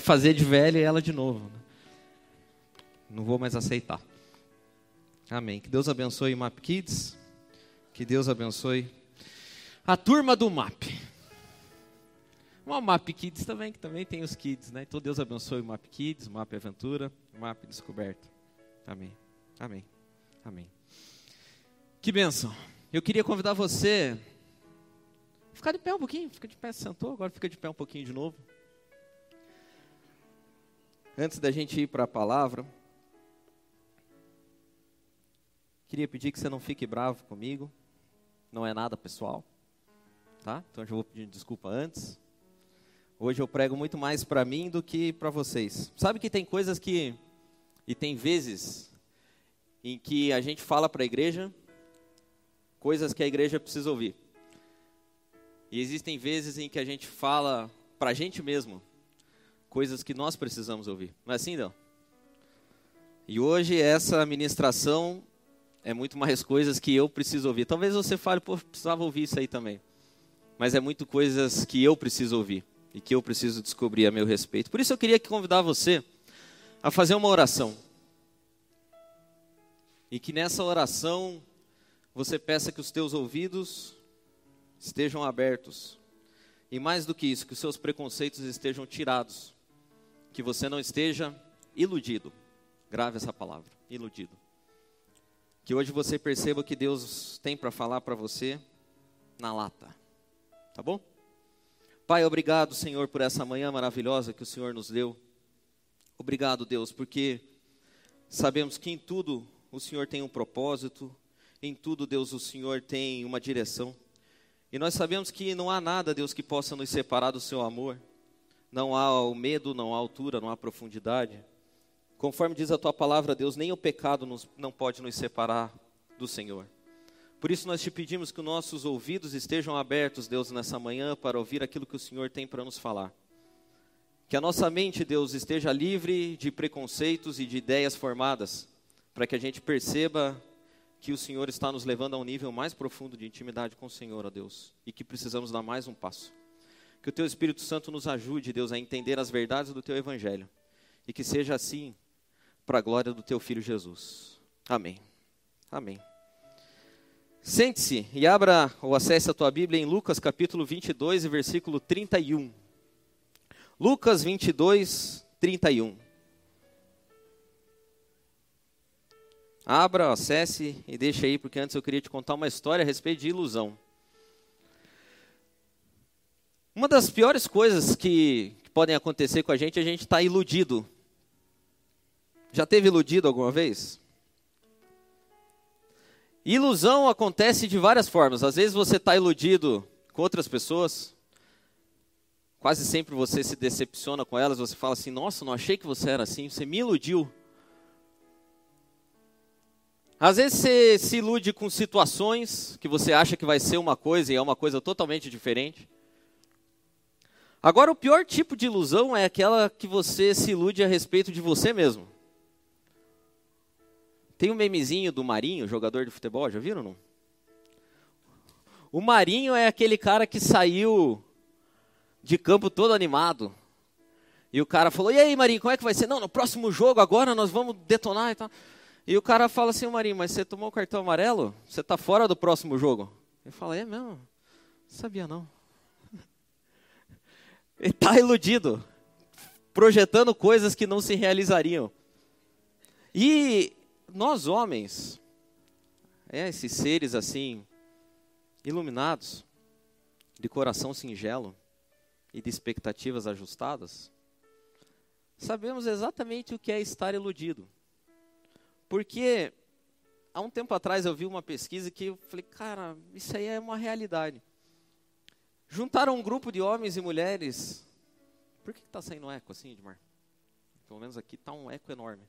fazer de velha ela de novo. Não vou mais aceitar. Amém. Que Deus abençoe o MAP Kids. Que Deus abençoe a turma do MAP. Uma MAP Kids também, que também tem os kids, né? Então Deus abençoe o MAP Kids, MAP Aventura, MAP Descoberto. Amém. Amém. Amém. Que bênção. Eu queria convidar você ficar de pé um pouquinho. Fica de pé, sentou, agora fica de pé um pouquinho de novo. Antes da gente ir para a palavra, queria pedir que você não fique bravo comigo. Não é nada pessoal, tá? Então eu já vou pedir desculpa antes. Hoje eu prego muito mais para mim do que para vocês. Sabe que tem coisas que e tem vezes em que a gente fala para a igreja coisas que a igreja precisa ouvir. E existem vezes em que a gente fala para a gente mesmo coisas que nós precisamos ouvir. Não é assim, não? E hoje essa ministração é muito mais coisas que eu preciso ouvir. Talvez você fale, pô, precisava ouvir isso aí também. Mas é muito coisas que eu preciso ouvir e que eu preciso descobrir a meu respeito. Por isso eu queria convidar você a fazer uma oração. E que nessa oração você peça que os teus ouvidos estejam abertos. E mais do que isso, que os seus preconceitos estejam tirados. Que você não esteja iludido. Grave essa palavra, iludido. Que hoje você perceba que Deus tem para falar para você na lata. Tá bom? Pai, obrigado, Senhor, por essa manhã maravilhosa que o Senhor nos deu. Obrigado, Deus, porque sabemos que em tudo o Senhor tem um propósito, em tudo, Deus, o Senhor tem uma direção. E nós sabemos que não há nada, Deus, que possa nos separar do seu amor. Não há o medo, não há altura, não há profundidade. Conforme diz a tua palavra, Deus, nem o pecado nos, não pode nos separar do Senhor. Por isso nós te pedimos que os nossos ouvidos estejam abertos, Deus, nessa manhã para ouvir aquilo que o Senhor tem para nos falar. Que a nossa mente, Deus, esteja livre de preconceitos e de ideias formadas, para que a gente perceba que o Senhor está nos levando a um nível mais profundo de intimidade com o Senhor, ó Deus, e que precisamos dar mais um passo. Que o Teu Espírito Santo nos ajude, Deus, a entender as verdades do Teu Evangelho, e que seja assim para a glória do Teu Filho Jesus. Amém. Amém. Sente-se e abra ou acesse a tua Bíblia em Lucas capítulo 22 e versículo 31. Lucas 22, 31. Abra, acesse e deixa aí, porque antes eu queria te contar uma história a respeito de ilusão. Uma das piores coisas que, que podem acontecer com a gente é a gente estar tá iludido. Já teve iludido alguma vez? Ilusão acontece de várias formas. Às vezes você está iludido com outras pessoas. Quase sempre você se decepciona com elas. Você fala assim: Nossa, não achei que você era assim. Você me iludiu. Às vezes você se ilude com situações que você acha que vai ser uma coisa e é uma coisa totalmente diferente. Agora, o pior tipo de ilusão é aquela que você se ilude a respeito de você mesmo. Tem um memezinho do Marinho, jogador de futebol, já viram não? O Marinho é aquele cara que saiu de campo todo animado. E o cara falou: "E aí, Marinho, como é que vai ser? Não, no próximo jogo agora nós vamos detonar e tal". E o cara fala assim: "Marinho, mas você tomou o cartão amarelo? Você está fora do próximo jogo". Ele fala: "É mesmo? Não sabia não". Está iludido, projetando coisas que não se realizariam. E nós homens, é, esses seres assim, iluminados, de coração singelo e de expectativas ajustadas, sabemos exatamente o que é estar iludido. Porque há um tempo atrás eu vi uma pesquisa que eu falei, cara, isso aí é uma realidade. Juntaram um grupo de homens e mulheres. Por que está saindo eco assim, Edmar? Pelo menos aqui está um eco enorme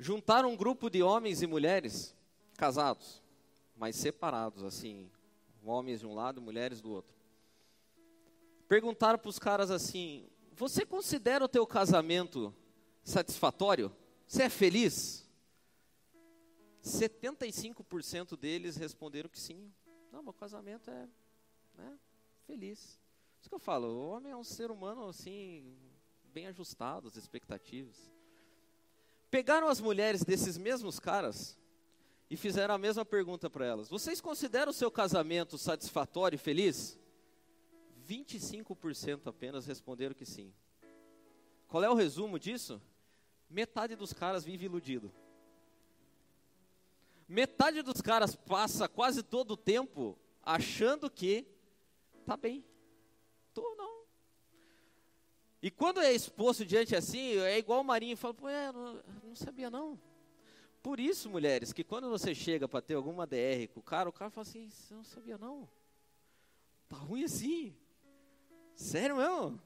juntaram um grupo de homens e mulheres casados, mas separados, assim, homens de um lado, mulheres do outro. Perguntaram para os caras assim: Você considera o teu casamento satisfatório? Você é feliz? 75% deles responderam que sim. Não, meu casamento é né, feliz. Isso que eu falo, o homem é um ser humano assim, bem ajustados, expectativas. Pegaram as mulheres desses mesmos caras e fizeram a mesma pergunta para elas: Vocês consideram o seu casamento satisfatório e feliz? 25% apenas responderam que sim. Qual é o resumo disso? Metade dos caras vive iludido. Metade dos caras passa quase todo o tempo achando que tá bem. Tô não. E quando é exposto diante assim, é igual o Marinho fala, pô, é, não, não sabia não. Por isso, mulheres, que quando você chega para ter alguma DR com o cara, o cara fala assim, você não sabia não. Tá ruim assim. Sério mesmo?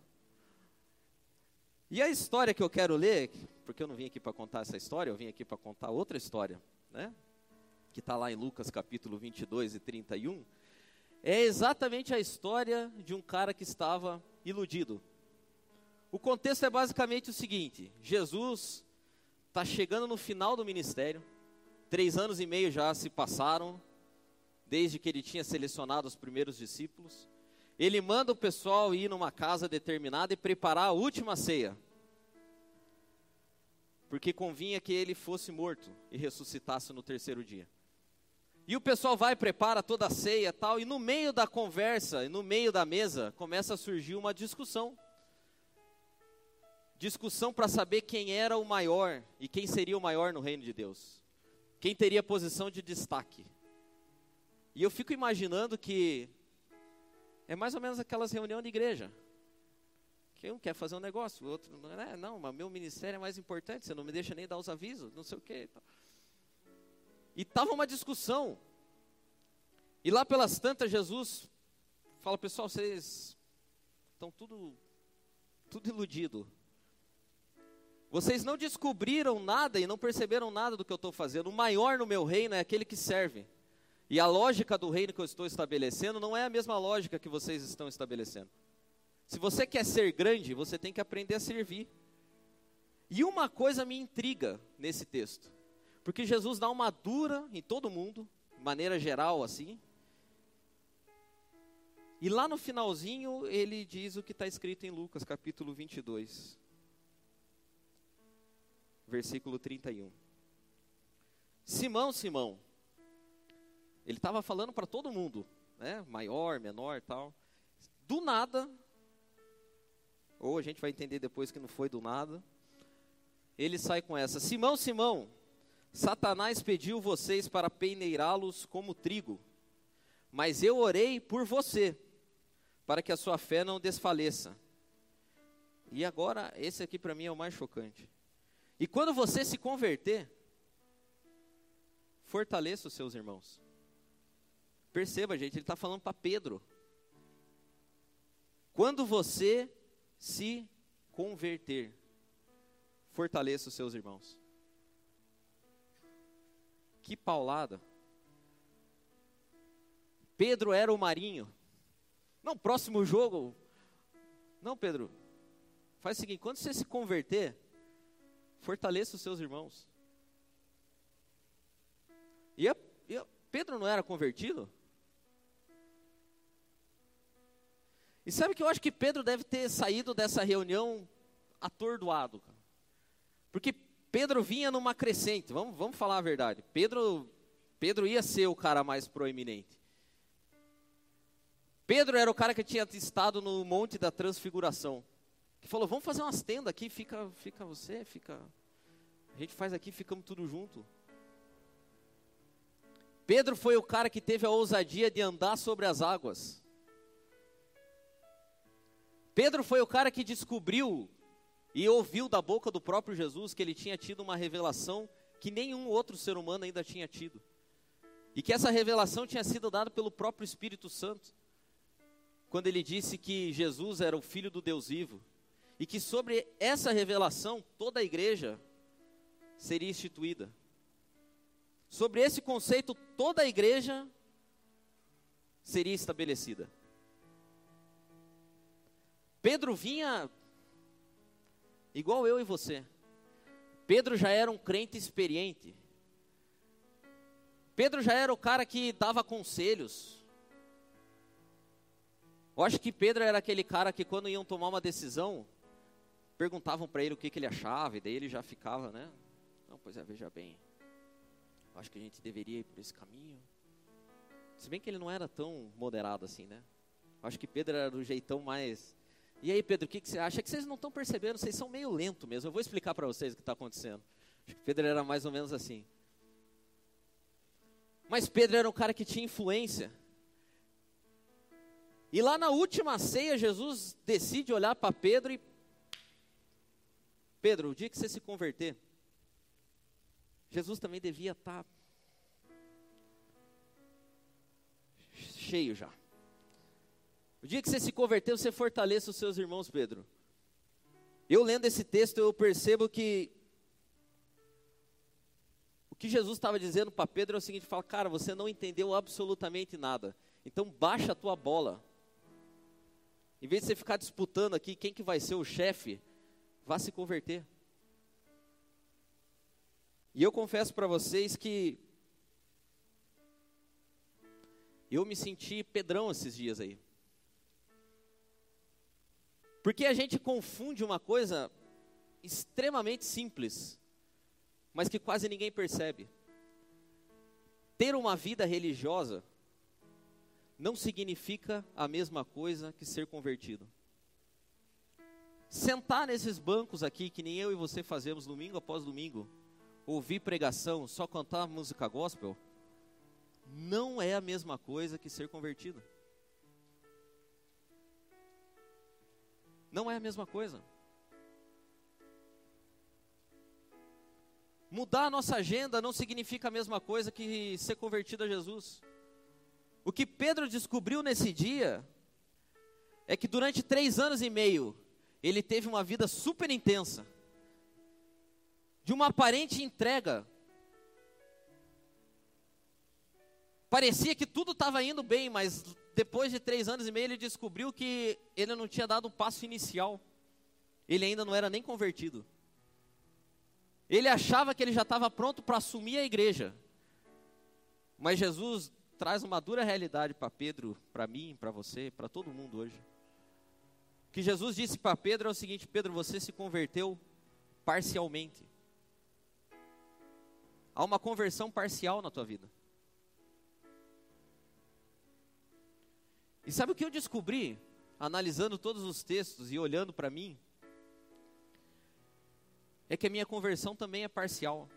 E a história que eu quero ler, porque eu não vim aqui para contar essa história, eu vim aqui para contar outra história, né? Que está lá em Lucas capítulo 22 e 31, é exatamente a história de um cara que estava iludido. O contexto é basicamente o seguinte: Jesus está chegando no final do ministério, três anos e meio já se passaram, desde que ele tinha selecionado os primeiros discípulos. Ele manda o pessoal ir numa casa determinada e preparar a última ceia. Porque convinha que ele fosse morto e ressuscitasse no terceiro dia. E o pessoal vai, prepara toda a ceia tal, e no meio da conversa, no meio da mesa, começa a surgir uma discussão. Discussão para saber quem era o maior e quem seria o maior no reino de Deus. Quem teria posição de destaque. E eu fico imaginando que é mais ou menos aquelas reuniões de igreja. Que um quer fazer um negócio, o outro não é, não, mas meu ministério é mais importante, você não me deixa nem dar os avisos, não sei o quê. E estava uma discussão. E lá pelas tantas, Jesus fala, pessoal, vocês estão tudo, tudo iludido. Vocês não descobriram nada e não perceberam nada do que eu estou fazendo. O maior no meu reino é aquele que serve. E a lógica do reino que eu estou estabelecendo não é a mesma lógica que vocês estão estabelecendo. Se você quer ser grande, você tem que aprender a servir. E uma coisa me intriga nesse texto, porque Jesus dá uma dura em todo mundo, de maneira geral assim. E lá no finalzinho ele diz o que está escrito em Lucas capítulo 22, versículo 31. Simão, Simão, ele estava falando para todo mundo, né? Maior, menor, tal. Do nada, ou a gente vai entender depois que não foi do nada. Ele sai com essa: Simão, Simão, Satanás pediu vocês para peneirá-los como trigo, mas eu orei por você, para que a sua fé não desfaleça. E agora, esse aqui para mim é o mais chocante. E quando você se converter, fortaleça os seus irmãos. Perceba, gente, ele está falando para Pedro. Quando você se converter, fortaleça os seus irmãos. Que paulada. Pedro era o marinho. Não, próximo jogo. Não, Pedro. Faz o seguinte: quando você se converter, fortaleça os seus irmãos. E, a, e a, Pedro não era convertido? E sabe que eu acho que Pedro deve ter saído dessa reunião atordoado. Porque Pedro vinha numa crescente, vamos, vamos falar a verdade. Pedro, Pedro ia ser o cara mais proeminente. Pedro era o cara que tinha estado no Monte da Transfiguração. Que falou: Vamos fazer umas tendas aqui, fica, fica você, fica. A gente faz aqui, ficamos tudo junto. Pedro foi o cara que teve a ousadia de andar sobre as águas. Pedro foi o cara que descobriu e ouviu da boca do próprio Jesus que ele tinha tido uma revelação que nenhum outro ser humano ainda tinha tido. E que essa revelação tinha sido dada pelo próprio Espírito Santo. Quando ele disse que Jesus era o filho do Deus vivo e que sobre essa revelação toda a igreja seria instituída. Sobre esse conceito toda a igreja seria estabelecida. Pedro vinha igual eu e você. Pedro já era um crente experiente. Pedro já era o cara que dava conselhos. Eu acho que Pedro era aquele cara que quando iam tomar uma decisão, perguntavam para ele o que, que ele achava, e daí ele já ficava, né? Não, pois é, veja bem, acho que a gente deveria ir por esse caminho. Se bem que ele não era tão moderado assim, né? Acho que Pedro era do jeitão mais. E aí, Pedro, o que, que você acha? É que vocês não estão percebendo, vocês são meio lento mesmo. Eu vou explicar para vocês o que está acontecendo. Acho que Pedro era mais ou menos assim. Mas Pedro era um cara que tinha influência. E lá na última ceia, Jesus decide olhar para Pedro e. Pedro, o dia que você se converter, Jesus também devia estar tá cheio já. O dia que você se converter, você fortaleça os seus irmãos, Pedro. Eu lendo esse texto, eu percebo que o que Jesus estava dizendo para Pedro é o seguinte: fala, cara, você não entendeu absolutamente nada. Então baixa a tua bola. Em vez de você ficar disputando aqui quem que vai ser o chefe, vá se converter. E eu confesso para vocês que eu me senti pedrão esses dias aí. Porque a gente confunde uma coisa extremamente simples, mas que quase ninguém percebe. Ter uma vida religiosa não significa a mesma coisa que ser convertido. Sentar nesses bancos aqui, que nem eu e você fazemos domingo após domingo, ouvir pregação, só cantar música gospel, não é a mesma coisa que ser convertido. Não é a mesma coisa. Mudar a nossa agenda não significa a mesma coisa que ser convertido a Jesus. O que Pedro descobriu nesse dia é que durante três anos e meio ele teve uma vida super intensa, de uma aparente entrega Parecia que tudo estava indo bem, mas depois de três anos e meio ele descobriu que ele não tinha dado o passo inicial. Ele ainda não era nem convertido. Ele achava que ele já estava pronto para assumir a igreja. Mas Jesus traz uma dura realidade para Pedro, para mim, para você, para todo mundo hoje. O que Jesus disse para Pedro é o seguinte: Pedro, você se converteu parcialmente. Há uma conversão parcial na tua vida. E sabe o que eu descobri, analisando todos os textos e olhando para mim? É que a minha conversão também é parcial.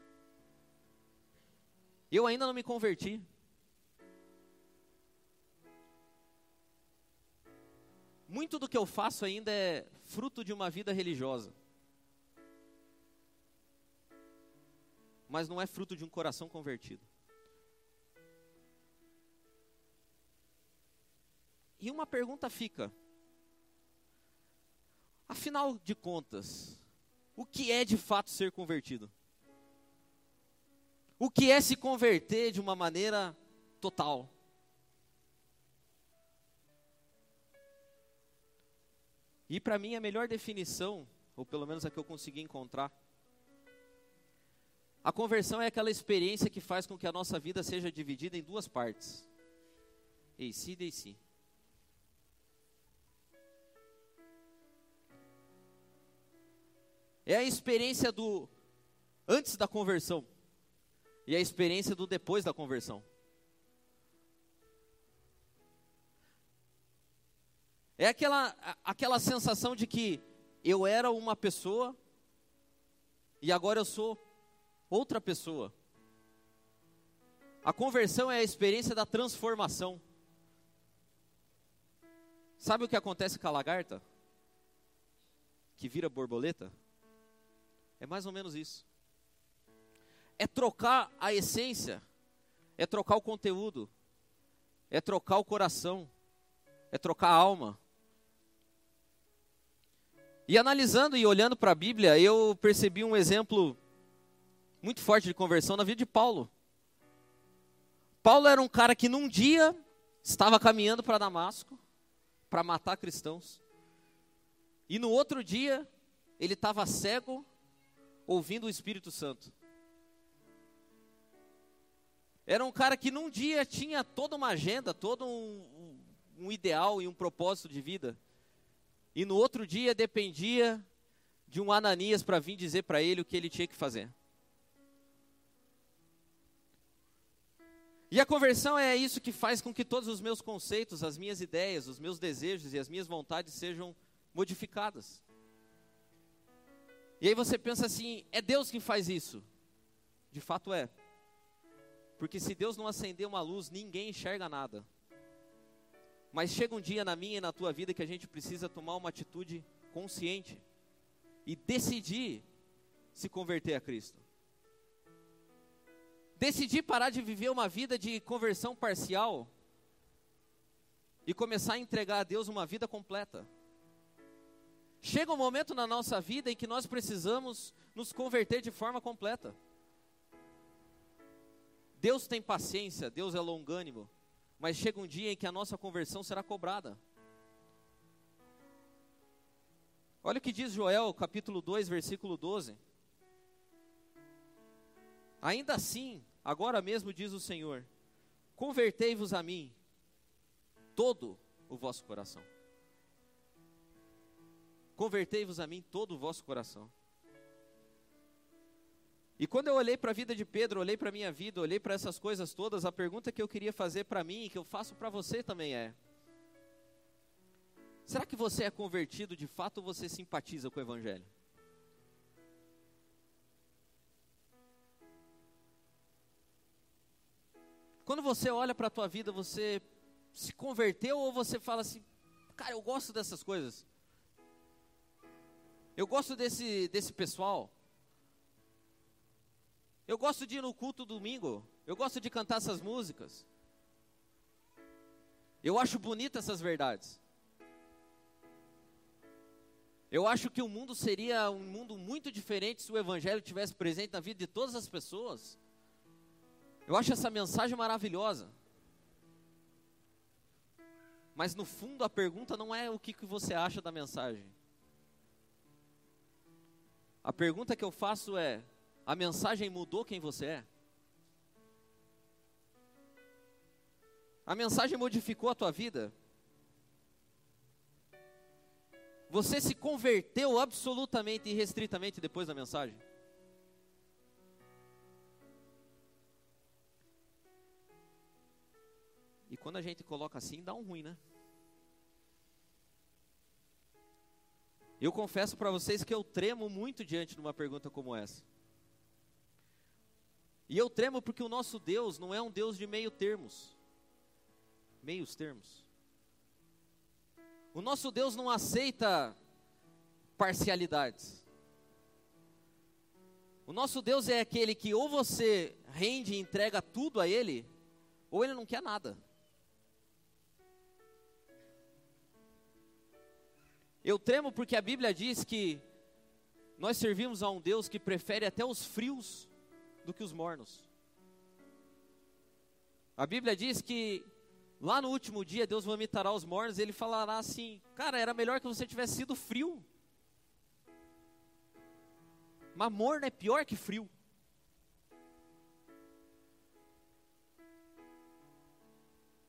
Eu ainda não me converti. Muito do que eu faço ainda é fruto de uma vida religiosa. Mas não é fruto de um coração convertido. E uma pergunta fica: afinal de contas, o que é de fato ser convertido? O que é se converter de uma maneira total? E para mim a melhor definição, ou pelo menos a que eu consegui encontrar, a conversão é aquela experiência que faz com que a nossa vida seja dividida em duas partes. Ei, si, e si. É a experiência do antes da conversão e a experiência do depois da conversão. É aquela, aquela sensação de que eu era uma pessoa e agora eu sou outra pessoa. A conversão é a experiência da transformação. Sabe o que acontece com a lagarta? Que vira borboleta? É mais ou menos isso. É trocar a essência, é trocar o conteúdo, é trocar o coração, é trocar a alma. E analisando e olhando para a Bíblia, eu percebi um exemplo muito forte de conversão na vida de Paulo. Paulo era um cara que num dia estava caminhando para Damasco para matar cristãos. E no outro dia ele estava cego ouvindo o Espírito Santo. Era um cara que num dia tinha toda uma agenda, todo um, um ideal e um propósito de vida. E no outro dia dependia de um Ananias para vir dizer para ele o que ele tinha que fazer. E a conversão é isso que faz com que todos os meus conceitos, as minhas ideias, os meus desejos e as minhas vontades sejam modificadas. E aí você pensa assim: é Deus que faz isso? De fato é. Porque se Deus não acender uma luz, ninguém enxerga nada. Mas chega um dia na minha e na tua vida que a gente precisa tomar uma atitude consciente e decidir se converter a Cristo. Decidir parar de viver uma vida de conversão parcial e começar a entregar a Deus uma vida completa. Chega um momento na nossa vida em que nós precisamos nos converter de forma completa. Deus tem paciência, Deus é longânimo, mas chega um dia em que a nossa conversão será cobrada. Olha o que diz Joel, capítulo 2, versículo 12. Ainda assim, agora mesmo diz o Senhor: convertei-vos a mim, todo o vosso coração. Convertei-vos a mim todo o vosso coração. E quando eu olhei para a vida de Pedro, olhei para a minha vida, olhei para essas coisas todas, a pergunta que eu queria fazer para mim e que eu faço para você também é: será que você é convertido de fato ou você simpatiza com o Evangelho? Quando você olha para a tua vida, você se converteu ou você fala assim, cara, eu gosto dessas coisas. Eu gosto desse, desse pessoal. Eu gosto de ir no culto domingo. Eu gosto de cantar essas músicas. Eu acho bonita essas verdades. Eu acho que o mundo seria um mundo muito diferente se o evangelho tivesse presente na vida de todas as pessoas. Eu acho essa mensagem maravilhosa. Mas no fundo a pergunta não é o que, que você acha da mensagem. A pergunta que eu faço é: a mensagem mudou quem você é? A mensagem modificou a tua vida? Você se converteu absolutamente e restritamente depois da mensagem? E quando a gente coloca assim, dá um ruim, né? Eu confesso para vocês que eu tremo muito diante de uma pergunta como essa. E eu tremo porque o nosso Deus não é um Deus de meio termos. Meios termos. O nosso Deus não aceita parcialidades. O nosso Deus é aquele que ou você rende e entrega tudo a Ele, ou Ele não quer nada. Eu tremo porque a Bíblia diz que nós servimos a um Deus que prefere até os frios do que os mornos. A Bíblia diz que lá no último dia Deus vomitará os mornos e ele falará assim: Cara, era melhor que você tivesse sido frio. Mas morno é pior que frio.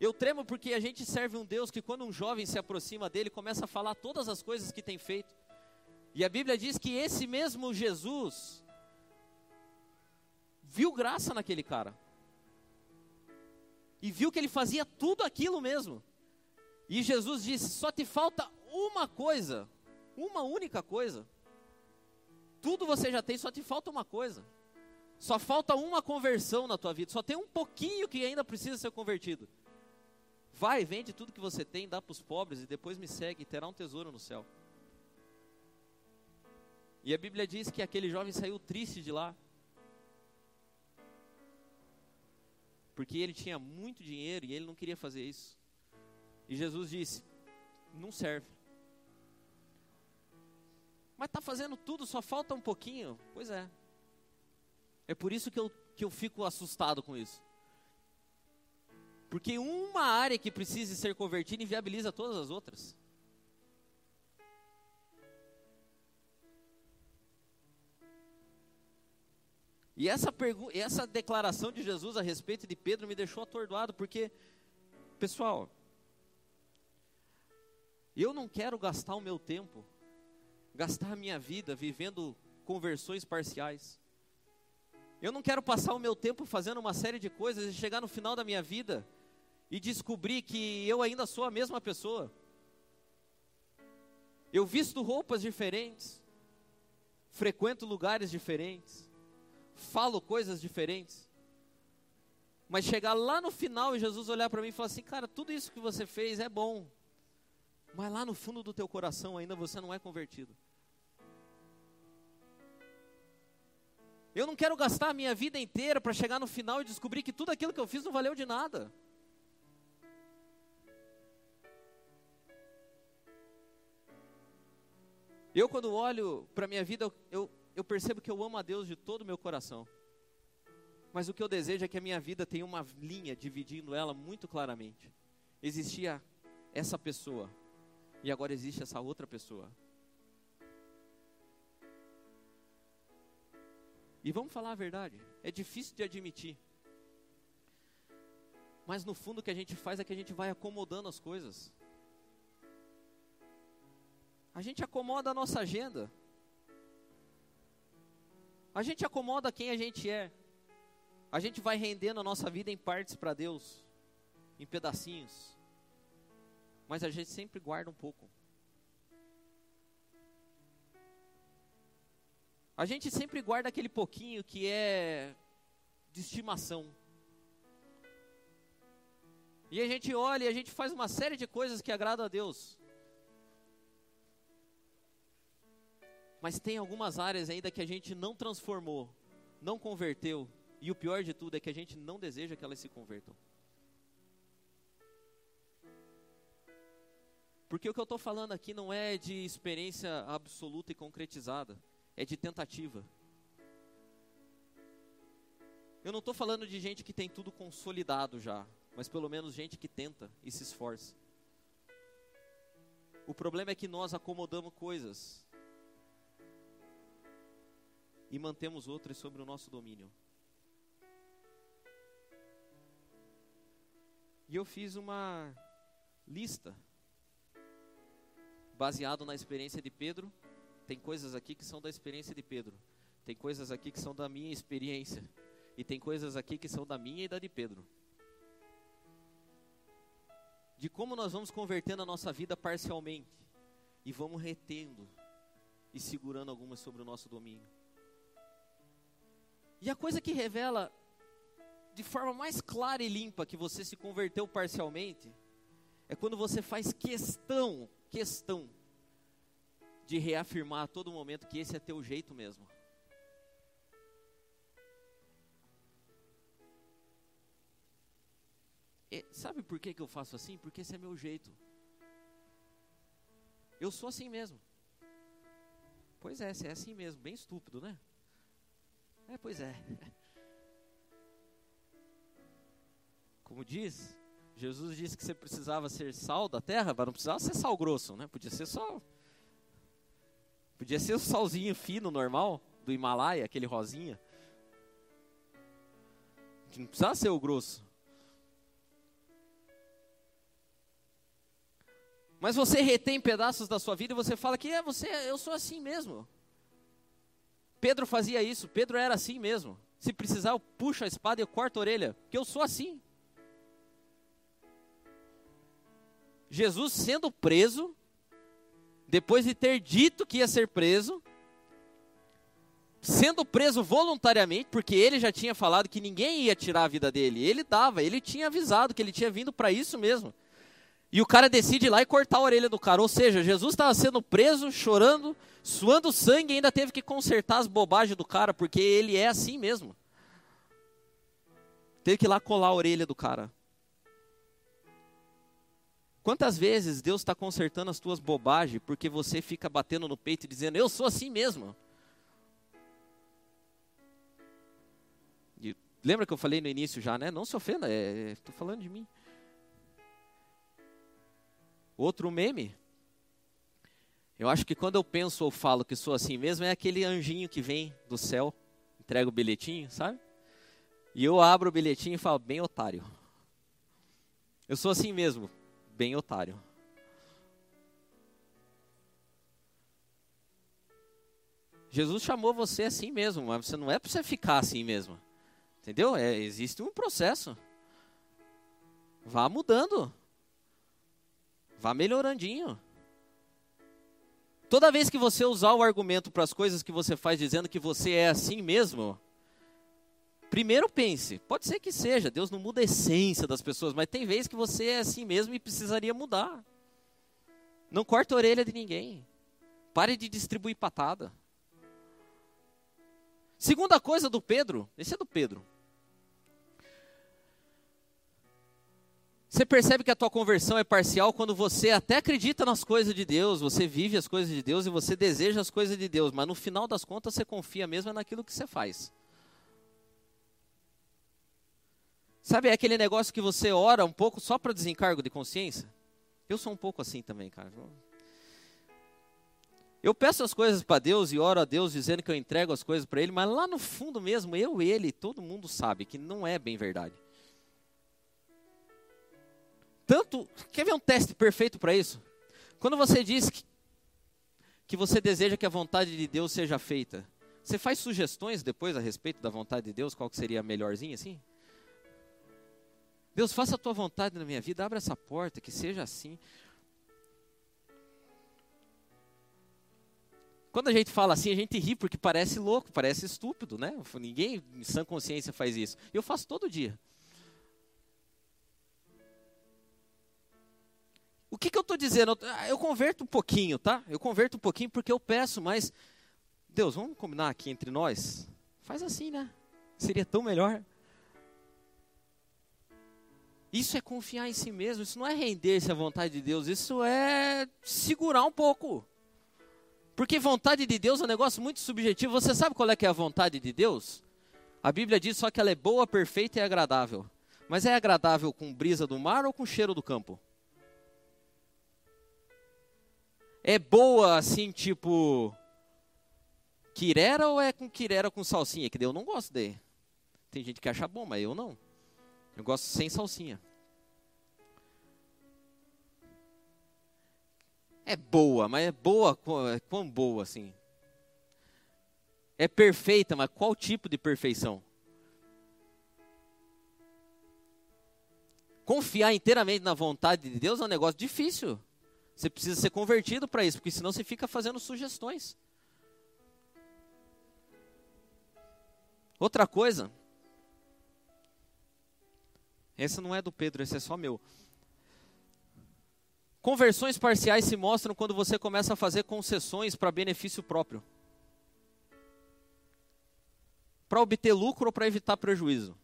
Eu tremo porque a gente serve um Deus que quando um jovem se aproxima dele, começa a falar todas as coisas que tem feito. E a Bíblia diz que esse mesmo Jesus viu graça naquele cara. E viu que ele fazia tudo aquilo mesmo. E Jesus disse: só te falta uma coisa, uma única coisa. Tudo você já tem, só te falta uma coisa. Só falta uma conversão na tua vida, só tem um pouquinho que ainda precisa ser convertido. Vai, vende tudo que você tem, dá para os pobres e depois me segue e terá um tesouro no céu. E a Bíblia diz que aquele jovem saiu triste de lá, porque ele tinha muito dinheiro e ele não queria fazer isso. E Jesus disse: Não serve. Mas está fazendo tudo, só falta um pouquinho. Pois é. É por isso que eu, que eu fico assustado com isso. Porque uma área que precise ser convertida inviabiliza todas as outras. E essa, essa declaração de Jesus a respeito de Pedro me deixou atordoado, porque, pessoal, eu não quero gastar o meu tempo gastar a minha vida vivendo conversões parciais. Eu não quero passar o meu tempo fazendo uma série de coisas e chegar no final da minha vida e descobrir que eu ainda sou a mesma pessoa. Eu visto roupas diferentes, frequento lugares diferentes, falo coisas diferentes. Mas chegar lá no final e Jesus olhar para mim e falar assim: Cara, tudo isso que você fez é bom, mas lá no fundo do teu coração ainda você não é convertido. Eu não quero gastar a minha vida inteira para chegar no final e descobrir que tudo aquilo que eu fiz não valeu de nada. Eu, quando olho para a minha vida, eu, eu percebo que eu amo a Deus de todo o meu coração. Mas o que eu desejo é que a minha vida tenha uma linha dividindo ela muito claramente. Existia essa pessoa, e agora existe essa outra pessoa. E vamos falar a verdade, é difícil de admitir. Mas no fundo o que a gente faz é que a gente vai acomodando as coisas. A gente acomoda a nossa agenda. A gente acomoda quem a gente é. A gente vai rendendo a nossa vida em partes para Deus, em pedacinhos. Mas a gente sempre guarda um pouco. A gente sempre guarda aquele pouquinho que é de estimação. E a gente olha e a gente faz uma série de coisas que agradam a Deus. Mas tem algumas áreas ainda que a gente não transformou, não converteu, e o pior de tudo é que a gente não deseja que elas se convertam. Porque o que eu estou falando aqui não é de experiência absoluta e concretizada, é de tentativa. Eu não estou falando de gente que tem tudo consolidado já, mas pelo menos gente que tenta e se esforça. O problema é que nós acomodamos coisas e mantemos outras sobre o nosso domínio. E eu fiz uma lista baseado na experiência de Pedro. Tem coisas aqui que são da experiência de Pedro. Tem coisas aqui que são da minha experiência. E tem coisas aqui que são da minha e da de Pedro. De como nós vamos convertendo a nossa vida parcialmente e vamos retendo e segurando algumas sobre o nosso domínio. E a coisa que revela de forma mais clara e limpa que você se converteu parcialmente é quando você faz questão, questão de reafirmar a todo momento que esse é teu jeito mesmo. E, sabe por que, que eu faço assim? Porque esse é meu jeito. Eu sou assim mesmo. Pois é, você é assim mesmo, bem estúpido, né? É, pois é. Como diz, Jesus disse que você precisava ser sal da terra, mas não precisava ser sal grosso, né? Podia ser só. Podia ser o salzinho fino, normal, do Himalaia, aquele rosinha. Não precisava ser o grosso. Mas você retém pedaços da sua vida e você fala que é você, eu sou assim mesmo. Pedro fazia isso, Pedro era assim mesmo. Se precisar, eu puxo a espada e eu corto a orelha, porque eu sou assim. Jesus sendo preso, depois de ter dito que ia ser preso, sendo preso voluntariamente, porque ele já tinha falado que ninguém ia tirar a vida dele. Ele dava, ele tinha avisado que ele tinha vindo para isso mesmo. E o cara decide ir lá e cortar a orelha do cara. Ou seja, Jesus estava sendo preso, chorando, suando sangue ainda teve que consertar as bobagens do cara, porque ele é assim mesmo. Teve que ir lá colar a orelha do cara. Quantas vezes Deus está consertando as tuas bobagens porque você fica batendo no peito e dizendo, eu sou assim mesmo? E lembra que eu falei no início já, né? Não se ofenda, estou é, falando de mim. Outro meme. Eu acho que quando eu penso ou falo que sou assim mesmo, é aquele anjinho que vem do céu, entrega o bilhetinho, sabe? E eu abro o bilhetinho e falo, bem otário. Eu sou assim mesmo, bem otário. Jesus chamou você assim mesmo, mas você não é para você ficar assim mesmo. Entendeu? É, existe um processo. Vá mudando. Vá melhorandinho. Toda vez que você usar o argumento para as coisas que você faz dizendo que você é assim mesmo, primeiro pense, pode ser que seja, Deus não muda a essência das pessoas, mas tem vezes que você é assim mesmo e precisaria mudar. Não corte a orelha de ninguém. Pare de distribuir patada. Segunda coisa do Pedro, esse é do Pedro. Você percebe que a tua conversão é parcial quando você até acredita nas coisas de Deus, você vive as coisas de Deus e você deseja as coisas de Deus, mas no final das contas você confia mesmo naquilo que você faz. Sabe, é aquele negócio que você ora um pouco só para desencargo de consciência? Eu sou um pouco assim também, cara. Eu peço as coisas para Deus e oro a Deus dizendo que eu entrego as coisas para Ele, mas lá no fundo mesmo, eu, ele, todo mundo sabe que não é bem verdade. Tanto, quer ver um teste perfeito para isso? Quando você diz que, que você deseja que a vontade de Deus seja feita, você faz sugestões depois a respeito da vontade de Deus, qual que seria a melhorzinha assim? Deus, faça a tua vontade na minha vida, abra essa porta, que seja assim. Quando a gente fala assim, a gente ri porque parece louco, parece estúpido, né? Ninguém em sã consciência faz isso. Eu faço todo dia. O que, que eu estou dizendo? Ah, eu converto um pouquinho, tá? Eu converto um pouquinho porque eu peço, mas Deus, vamos combinar aqui entre nós? Faz assim, né? Seria tão melhor. Isso é confiar em si mesmo, isso não é render-se à vontade de Deus, isso é segurar um pouco. Porque vontade de Deus é um negócio muito subjetivo. Você sabe qual é que é a vontade de Deus? A Bíblia diz só que ela é boa, perfeita e agradável. Mas é agradável com brisa do mar ou com cheiro do campo? É boa assim, tipo quirera ou é com quirera com salsinha? Que eu não gosto de. Tem gente que acha bom, mas eu não. Eu gosto sem salsinha. É boa, mas é boa, é quão boa assim? É perfeita, mas qual tipo de perfeição? Confiar inteiramente na vontade de Deus é um negócio difícil. Você precisa ser convertido para isso, porque senão você fica fazendo sugestões. Outra coisa, essa não é do Pedro, esse é só meu. Conversões parciais se mostram quando você começa a fazer concessões para benefício próprio. Para obter lucro ou para evitar prejuízo.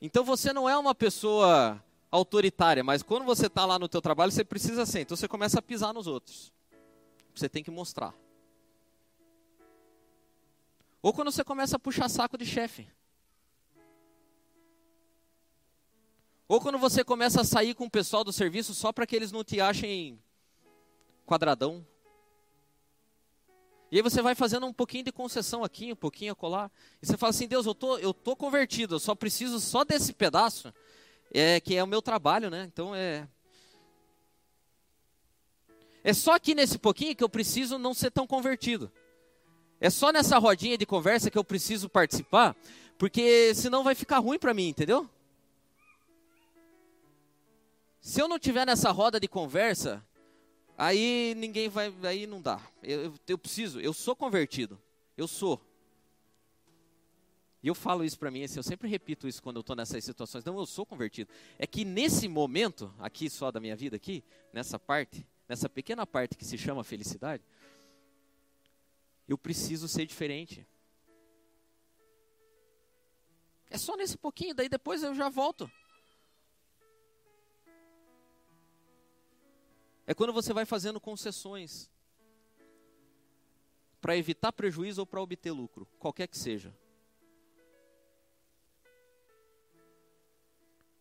Então você não é uma pessoa autoritária, mas quando você está lá no teu trabalho, você precisa ser. Então você começa a pisar nos outros. Você tem que mostrar. Ou quando você começa a puxar saco de chefe. Ou quando você começa a sair com o pessoal do serviço só para que eles não te achem quadradão. E aí você vai fazendo um pouquinho de concessão aqui, um pouquinho a colar. E você fala assim, Deus, eu tô, eu tô convertido, eu só preciso só desse pedaço é, que é o meu trabalho, né? Então é. É só aqui nesse pouquinho que eu preciso não ser tão convertido. É só nessa rodinha de conversa que eu preciso participar, porque senão vai ficar ruim para mim, entendeu? Se eu não tiver nessa roda de conversa, aí ninguém vai, aí não dá. Eu, eu preciso, eu sou convertido, eu sou. E eu falo isso para mim, assim, eu sempre repito isso quando eu estou nessas situações. Não, eu sou convertido. É que nesse momento, aqui só da minha vida, aqui, nessa parte, nessa pequena parte que se chama felicidade, eu preciso ser diferente. É só nesse pouquinho, daí depois eu já volto. É quando você vai fazendo concessões para evitar prejuízo ou para obter lucro, qualquer que seja.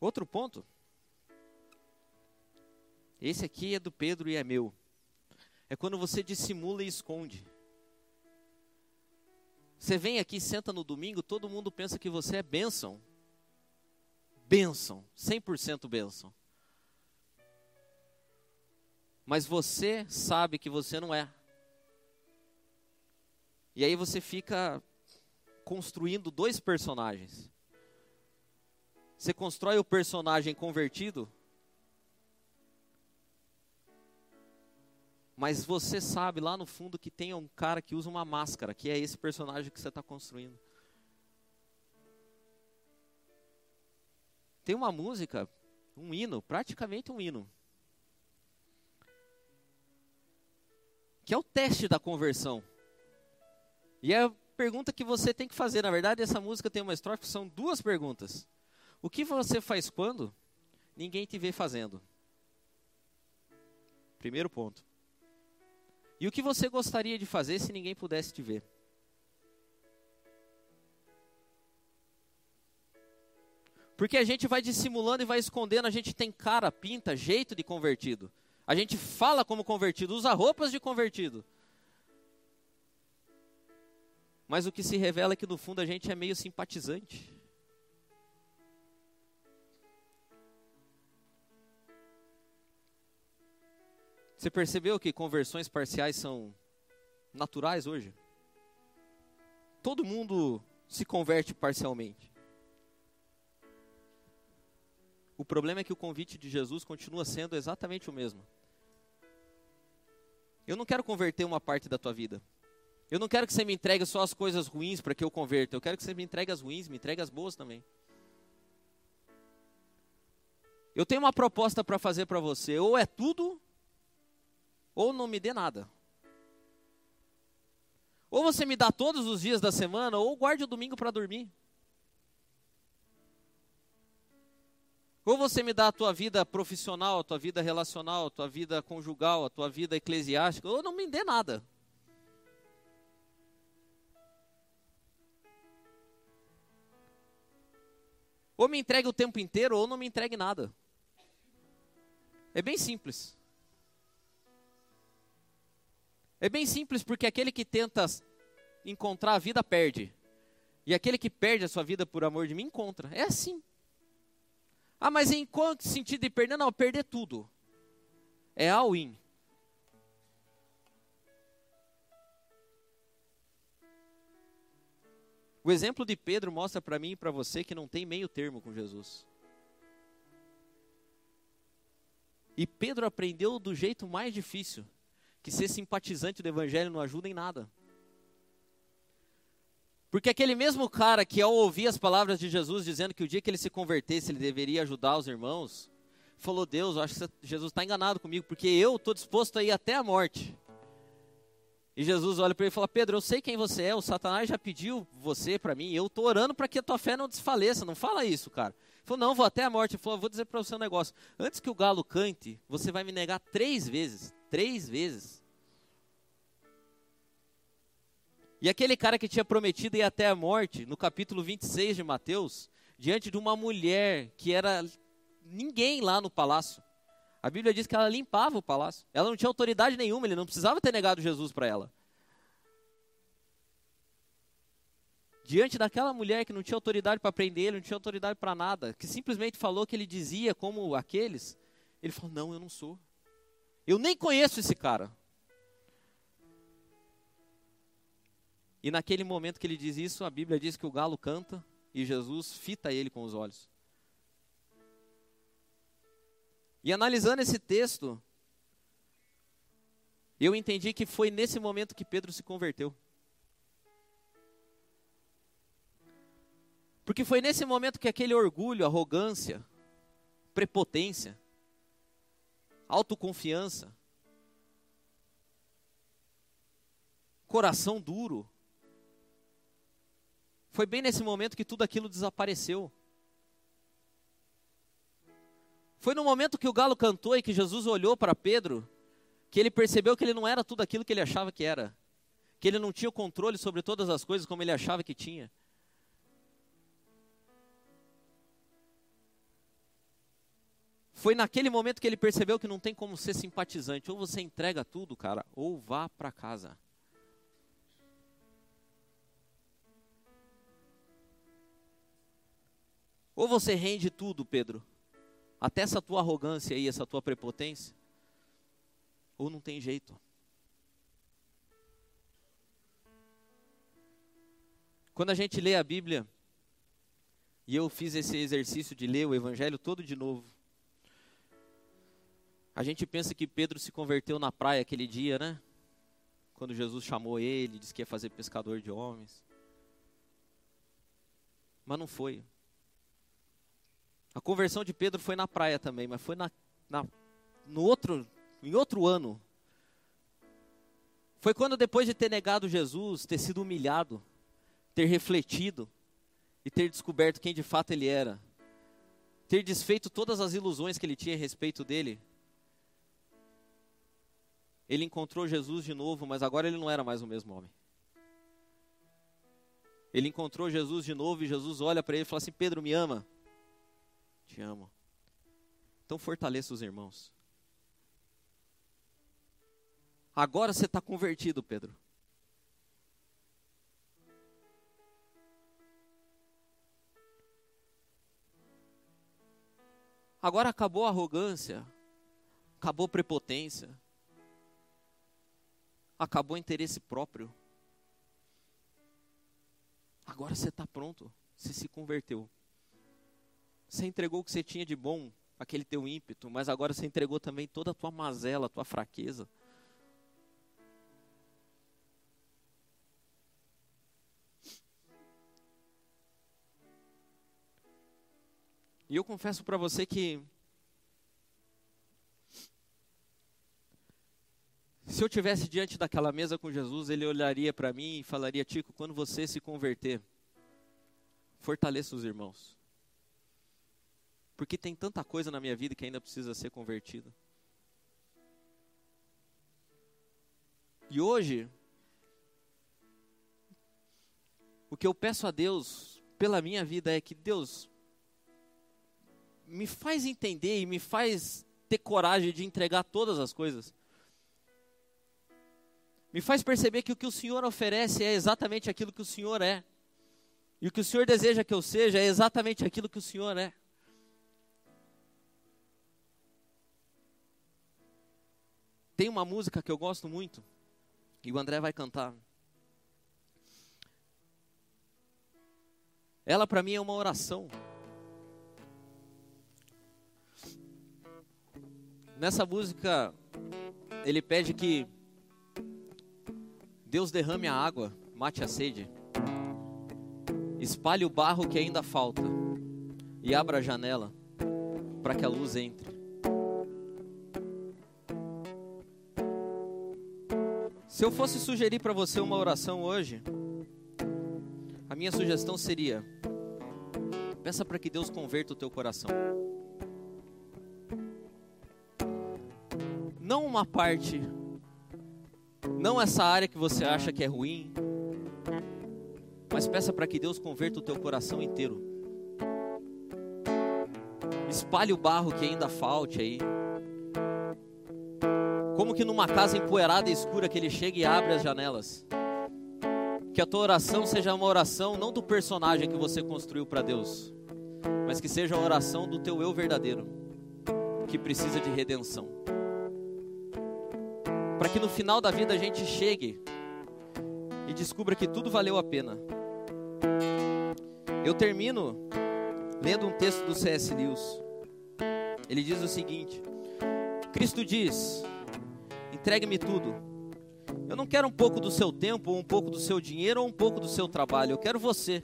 Outro ponto. Esse aqui é do Pedro e é meu. É quando você dissimula e esconde. Você vem aqui, senta no domingo, todo mundo pensa que você é bênção. Bênção, 100% bênção. Mas você sabe que você não é. E aí você fica construindo dois personagens. Você constrói o personagem convertido, mas você sabe lá no fundo que tem um cara que usa uma máscara, que é esse personagem que você está construindo. Tem uma música, um hino, praticamente um hino, que é o teste da conversão. E é a pergunta que você tem que fazer. Na verdade, essa música tem uma estrofe, são duas perguntas. O que você faz quando ninguém te vê fazendo? Primeiro ponto. E o que você gostaria de fazer se ninguém pudesse te ver? Porque a gente vai dissimulando e vai escondendo, a gente tem cara, pinta, jeito de convertido. A gente fala como convertido, usa roupas de convertido. Mas o que se revela é que no fundo a gente é meio simpatizante. Você percebeu que conversões parciais são naturais hoje? Todo mundo se converte parcialmente. O problema é que o convite de Jesus continua sendo exatamente o mesmo. Eu não quero converter uma parte da tua vida. Eu não quero que você me entregue só as coisas ruins para que eu converta. Eu quero que você me entregue as ruins, me entregue as boas também. Eu tenho uma proposta para fazer para você. Ou é tudo, ou não me dê nada. Ou você me dá todos os dias da semana, ou guarde o domingo para dormir. Ou você me dá a tua vida profissional, a tua vida relacional, a tua vida conjugal, a tua vida eclesiástica, ou não me dê nada. Ou me entregue o tempo inteiro, ou não me entregue nada. É bem simples. É bem simples porque aquele que tenta encontrar a vida perde. E aquele que perde a sua vida por amor de mim encontra. É assim. Ah, mas em qual sentido de perder? Não, perder tudo. É all-in. O exemplo de Pedro mostra para mim e para você que não tem meio termo com Jesus. E Pedro aprendeu do jeito mais difícil, que ser simpatizante do evangelho não ajuda em nada. Porque aquele mesmo cara que ao ouvir as palavras de Jesus dizendo que o dia que ele se convertesse ele deveria ajudar os irmãos, falou: Deus, eu acho que Jesus está enganado comigo, porque eu estou disposto a ir até a morte. E Jesus olha para ele e fala: Pedro, eu sei quem você é, o Satanás já pediu você para mim, eu estou orando para que a tua fé não desfaleça, não fala isso, cara. Ele falou: Não, vou até a morte. Ele falou: Vou dizer para você um negócio: antes que o galo cante, você vai me negar três vezes. Três vezes. E aquele cara que tinha prometido ir até a morte, no capítulo 26 de Mateus, diante de uma mulher que era ninguém lá no palácio. A Bíblia diz que ela limpava o palácio. Ela não tinha autoridade nenhuma, ele não precisava ter negado Jesus para ela. Diante daquela mulher que não tinha autoridade para prender ele, não tinha autoridade para nada, que simplesmente falou que ele dizia como aqueles, ele falou: Não, eu não sou. Eu nem conheço esse cara. E naquele momento que ele diz isso, a Bíblia diz que o galo canta e Jesus fita ele com os olhos. E analisando esse texto, eu entendi que foi nesse momento que Pedro se converteu. Porque foi nesse momento que aquele orgulho, arrogância, prepotência, autoconfiança, coração duro, foi bem nesse momento que tudo aquilo desapareceu. Foi no momento que o galo cantou e que Jesus olhou para Pedro, que ele percebeu que ele não era tudo aquilo que ele achava que era. Que ele não tinha o controle sobre todas as coisas como ele achava que tinha. Foi naquele momento que ele percebeu que não tem como ser simpatizante. Ou você entrega tudo, cara, ou vá para casa. Ou você rende tudo, Pedro, até essa tua arrogância aí, essa tua prepotência, ou não tem jeito. Quando a gente lê a Bíblia, e eu fiz esse exercício de ler o Evangelho todo de novo, a gente pensa que Pedro se converteu na praia aquele dia, né? Quando Jesus chamou ele, disse que ia fazer pescador de homens. Mas não foi. A conversão de Pedro foi na praia também, mas foi na, na, no outro, em outro ano. Foi quando, depois de ter negado Jesus, ter sido humilhado, ter refletido e ter descoberto quem de fato ele era, ter desfeito todas as ilusões que ele tinha a respeito dele, ele encontrou Jesus de novo, mas agora ele não era mais o mesmo homem. Ele encontrou Jesus de novo e Jesus olha para ele e fala assim: Pedro, me ama? Te amo. Então fortaleça os irmãos. Agora você está convertido, Pedro. Agora acabou a arrogância, acabou a prepotência, acabou o interesse próprio. Agora você está pronto, você se converteu. Você entregou o que você tinha de bom, aquele teu ímpeto, mas agora você entregou também toda a tua mazela, a tua fraqueza. E eu confesso para você que se eu tivesse diante daquela mesa com Jesus, ele olharia para mim e falaria: Tico, quando você se converter, fortaleça os irmãos. Porque tem tanta coisa na minha vida que ainda precisa ser convertida. E hoje, o que eu peço a Deus pela minha vida é que Deus me faz entender e me faz ter coragem de entregar todas as coisas. Me faz perceber que o que o Senhor oferece é exatamente aquilo que o Senhor é. E o que o Senhor deseja que eu seja é exatamente aquilo que o Senhor é. Tem uma música que eu gosto muito, e o André vai cantar. Ela para mim é uma oração. Nessa música, ele pede que Deus derrame a água, mate a sede, espalhe o barro que ainda falta e abra a janela para que a luz entre. Se eu fosse sugerir para você uma oração hoje, a minha sugestão seria: peça para que Deus converta o teu coração. Não uma parte, não essa área que você acha que é ruim, mas peça para que Deus converta o teu coração inteiro. Espalhe o barro que ainda falte aí. Como que numa casa empoeirada e escura que ele chega e abre as janelas. Que a tua oração seja uma oração não do personagem que você construiu para Deus, mas que seja a oração do teu eu verdadeiro, que precisa de redenção. Para que no final da vida a gente chegue e descubra que tudo valeu a pena. Eu termino lendo um texto do C.S. Lewis. Ele diz o seguinte: Cristo diz: entregue-me tudo. Eu não quero um pouco do seu tempo, ou um pouco do seu dinheiro, ou um pouco do seu trabalho. Eu quero você.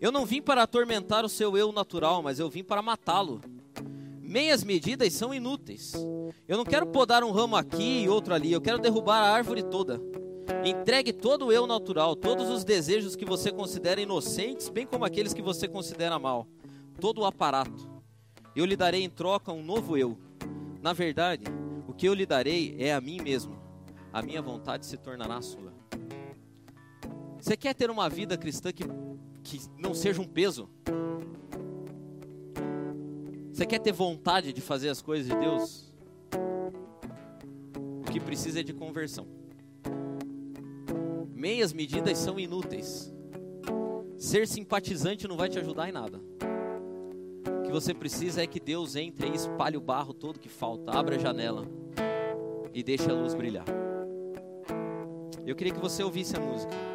Eu não vim para atormentar o seu eu natural, mas eu vim para matá-lo. Meias medidas são inúteis. Eu não quero podar um ramo aqui e outro ali. Eu quero derrubar a árvore toda. Entregue todo o eu natural, todos os desejos que você considera inocentes, bem como aqueles que você considera mal. Todo o aparato. Eu lhe darei em troca um novo eu. Na verdade, o que eu lhe darei é a mim mesmo. A minha vontade se tornará sua. Você quer ter uma vida cristã que, que não seja um peso? Você quer ter vontade de fazer as coisas de Deus? O que precisa é de conversão. Meias medidas são inúteis. Ser simpatizante não vai te ajudar em nada que você precisa é que Deus entre e espalhe o barro todo que falta, abra a janela e deixe a luz brilhar. Eu queria que você ouvisse a música.